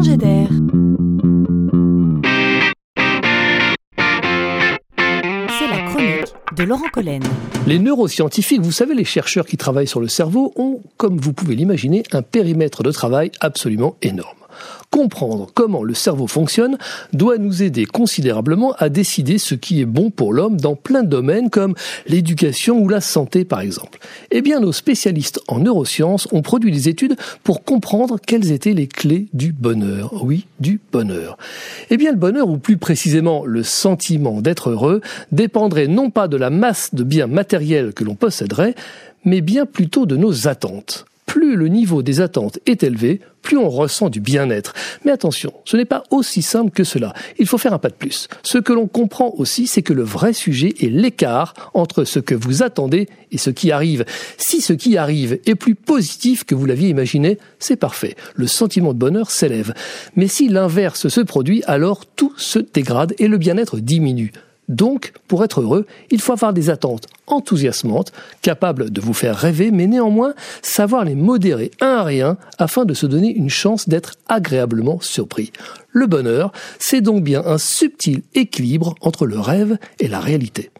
d'air. C'est la chronique de Laurent Collen. Les neuroscientifiques, vous savez, les chercheurs qui travaillent sur le cerveau, ont, comme vous pouvez l'imaginer, un périmètre de travail absolument énorme. Comprendre comment le cerveau fonctionne doit nous aider considérablement à décider ce qui est bon pour l'homme dans plein de domaines comme l'éducation ou la santé par exemple. Eh bien, nos spécialistes en neurosciences ont produit des études pour comprendre quelles étaient les clés du bonheur. Oui, du bonheur. Eh bien, le bonheur, ou plus précisément le sentiment d'être heureux, dépendrait non pas de la masse de biens matériels que l'on posséderait, mais bien plutôt de nos attentes plus le niveau des attentes est élevé, plus on ressent du bien-être. Mais attention, ce n'est pas aussi simple que cela. Il faut faire un pas de plus. Ce que l'on comprend aussi, c'est que le vrai sujet est l'écart entre ce que vous attendez et ce qui arrive. Si ce qui arrive est plus positif que vous l'aviez imaginé, c'est parfait. Le sentiment de bonheur s'élève. Mais si l'inverse se produit, alors tout se dégrade et le bien-être diminue. Donc, pour être heureux, il faut avoir des attentes enthousiasmantes, capables de vous faire rêver, mais néanmoins savoir les modérer un à rien afin de se donner une chance d'être agréablement surpris. Le bonheur, c'est donc bien un subtil équilibre entre le rêve et la réalité.